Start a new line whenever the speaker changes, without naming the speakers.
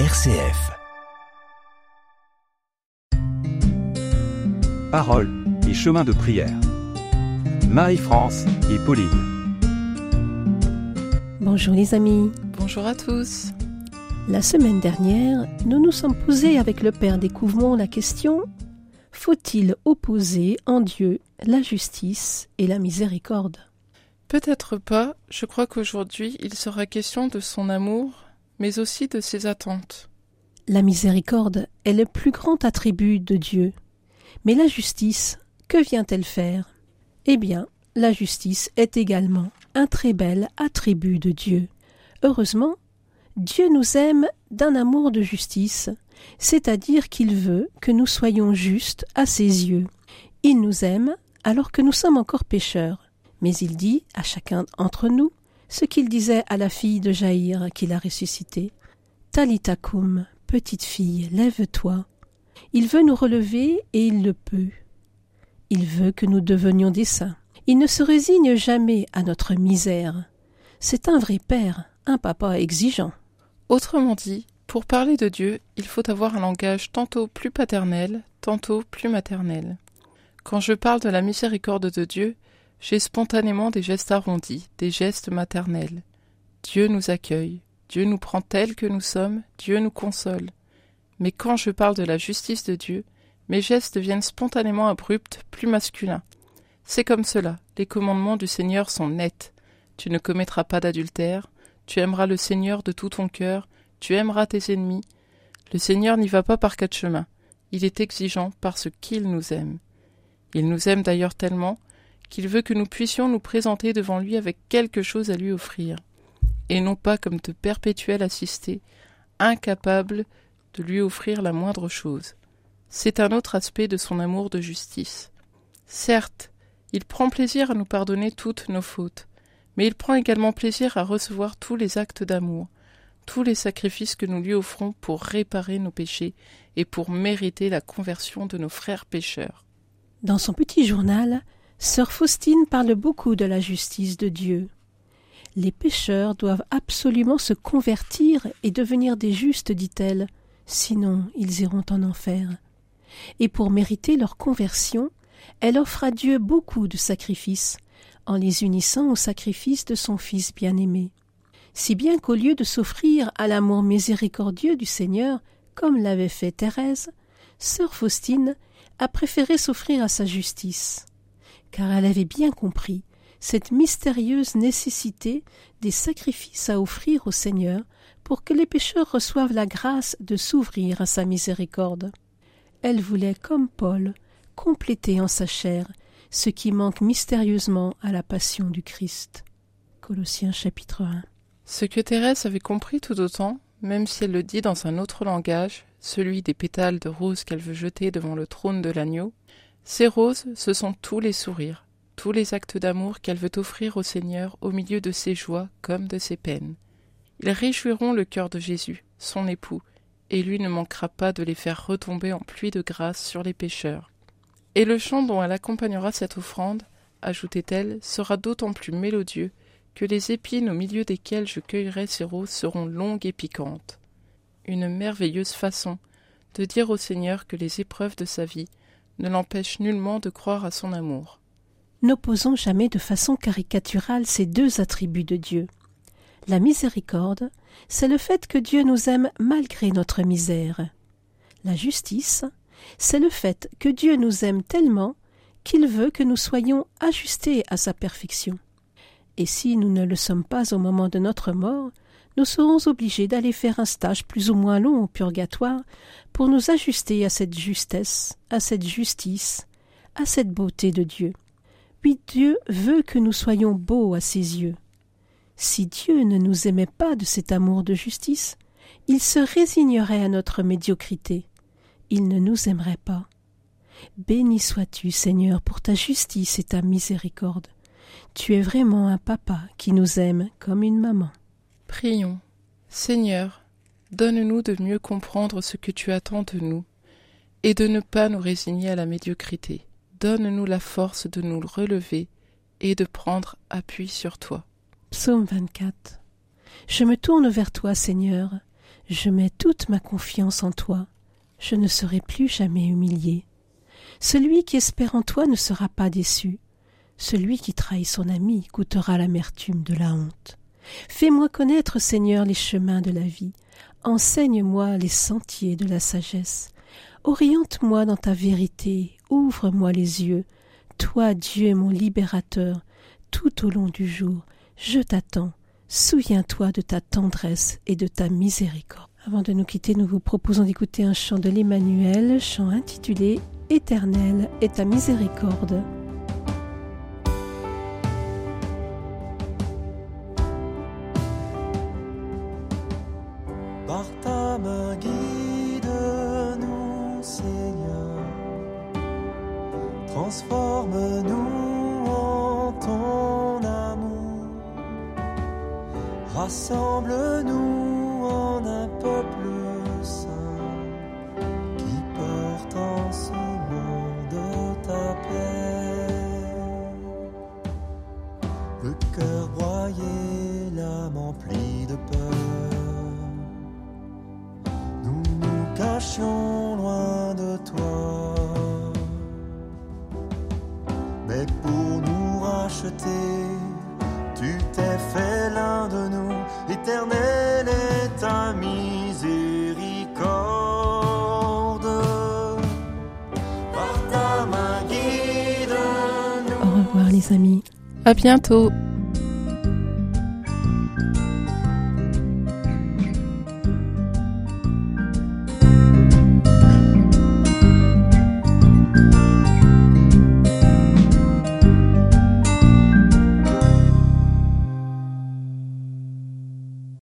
RCF.
Parole et chemin de prière. Marie-France et Pauline.
Bonjour les amis.
Bonjour à tous.
La semaine dernière, nous nous sommes posés avec le Père Découvrement la question Faut-il opposer en Dieu la justice et la miséricorde?
Peut-être pas, je crois qu'aujourd'hui il sera question de son amour, mais aussi de ses attentes.
La miséricorde est le plus grand attribut de Dieu. Mais la justice, que vient-elle faire? Eh bien, la justice est également un très bel attribut de Dieu. Heureusement, Dieu nous aime d'un amour de justice, c'est-à-dire qu'il veut que nous soyons justes à ses yeux. Il nous aime alors que nous sommes encore pécheurs. Mais il dit à chacun d'entre nous ce qu'il disait à la fille de Jaïr qu'il a ressuscitée. Talitakum, petite fille, lève-toi. Il veut nous relever et il le peut. Il veut que nous devenions des saints. Il ne se résigne jamais à notre misère. C'est un vrai père, un papa exigeant.
Autrement dit, pour parler de Dieu, il faut avoir un langage tantôt plus paternel, tantôt plus maternel. Quand je parle de la miséricorde de Dieu, j'ai spontanément des gestes arrondis, des gestes maternels. Dieu nous accueille, Dieu nous prend tels que nous sommes, Dieu nous console. Mais quand je parle de la justice de Dieu, mes gestes deviennent spontanément abrupts, plus masculins. C'est comme cela, les commandements du Seigneur sont nets. Tu ne commettras pas d'adultère, tu aimeras le Seigneur de tout ton cœur, tu aimeras tes ennemis. Le Seigneur n'y va pas par quatre chemins, il est exigeant parce qu'il nous aime. Il nous aime d'ailleurs tellement qu'il veut que nous puissions nous présenter devant lui avec quelque chose à lui offrir, et non pas comme de perpétuels assistés, incapables de lui offrir la moindre chose. C'est un autre aspect de son amour de justice. Certes, il prend plaisir à nous pardonner toutes nos fautes, mais il prend également plaisir à recevoir tous les actes d'amour, tous les sacrifices que nous lui offrons pour réparer nos péchés et pour mériter la conversion de nos frères pécheurs.
Dans son petit journal, Sœur Faustine parle beaucoup de la justice de Dieu. Les pécheurs doivent absolument se convertir et devenir des justes, dit-elle, sinon ils iront en enfer. Et pour mériter leur conversion, elle offre à Dieu beaucoup de sacrifices, en les unissant au sacrifice de son Fils bien-aimé. Si bien qu'au lieu de s'offrir à l'amour miséricordieux du Seigneur, comme l'avait fait Thérèse, sœur Faustine a préféré s'offrir à sa justice, car elle avait bien compris cette mystérieuse nécessité des sacrifices à offrir au Seigneur pour que les pécheurs reçoivent la grâce de s'ouvrir à sa miséricorde. Elle voulait, comme Paul, compléter en sa chair ce qui manque mystérieusement à la passion du Christ. Colossiens chapitre 1.
Ce que Thérèse avait compris tout autant, même si elle le dit dans un autre langage, celui des pétales de rose qu'elle veut jeter devant le trône de l'agneau, ces roses, ce sont tous les sourires, tous les actes d'amour qu'elle veut offrir au Seigneur au milieu de ses joies comme de ses peines. Ils réjouiront le cœur de Jésus, son époux, et lui ne manquera pas de les faire retomber en pluie de grâce sur les pécheurs. Et le chant dont elle accompagnera cette offrande, ajoutait-elle, sera d'autant plus mélodieux que les épines au milieu desquelles je cueillerai ces roses seront longues et piquantes. Une merveilleuse façon de dire au Seigneur que les épreuves de sa vie ne l'empêchent nullement de croire à son amour.
N'opposons jamais de façon caricaturale ces deux attributs de Dieu. La miséricorde, c'est le fait que Dieu nous aime malgré notre misère. La justice, c'est le fait que Dieu nous aime tellement qu'il veut que nous soyons ajustés à sa perfection. Et si nous ne le sommes pas au moment de notre mort, nous serons obligés d'aller faire un stage plus ou moins long au purgatoire pour nous ajuster à cette justesse, à cette justice, à cette beauté de Dieu. Puis Dieu veut que nous soyons beaux à ses yeux. Si Dieu ne nous aimait pas de cet amour de justice, il se résignerait à notre médiocrité. Il ne nous aimerait pas. Béni sois-tu, Seigneur, pour ta justice et ta miséricorde. Tu es vraiment un papa qui nous aime comme une maman.
Prions. Seigneur, donne-nous de mieux comprendre ce que tu attends de nous, et de ne pas nous résigner à la médiocrité. Donne-nous la force de nous relever et de prendre appui sur toi.
Psaume 24. Je me tourne vers toi, Seigneur. Je mets toute ma confiance en toi. Je ne serai plus jamais humilié. Celui qui espère en toi ne sera pas déçu. Celui qui trahit son ami goûtera l'amertume de la honte. Fais-moi connaître, Seigneur, les chemins de la vie. Enseigne-moi les sentiers de la sagesse. Oriente-moi dans ta vérité, ouvre-moi les yeux. Toi, Dieu, mon libérateur, tout au long du jour, je t'attends. Souviens-toi de ta tendresse et de ta miséricorde. Avant de nous quitter, nous vous proposons d'écouter un chant de l'Emmanuel, chant intitulé Éternel est ta miséricorde.
Par ta main guide-nous, Seigneur. Transforme-nous en ton amour. Rassemble-nous Pour nous racheter, tu t'es fait l'un de nous. Éternel est ta miséricorde. Par ta main guide-nous.
Au revoir les amis.
À bientôt.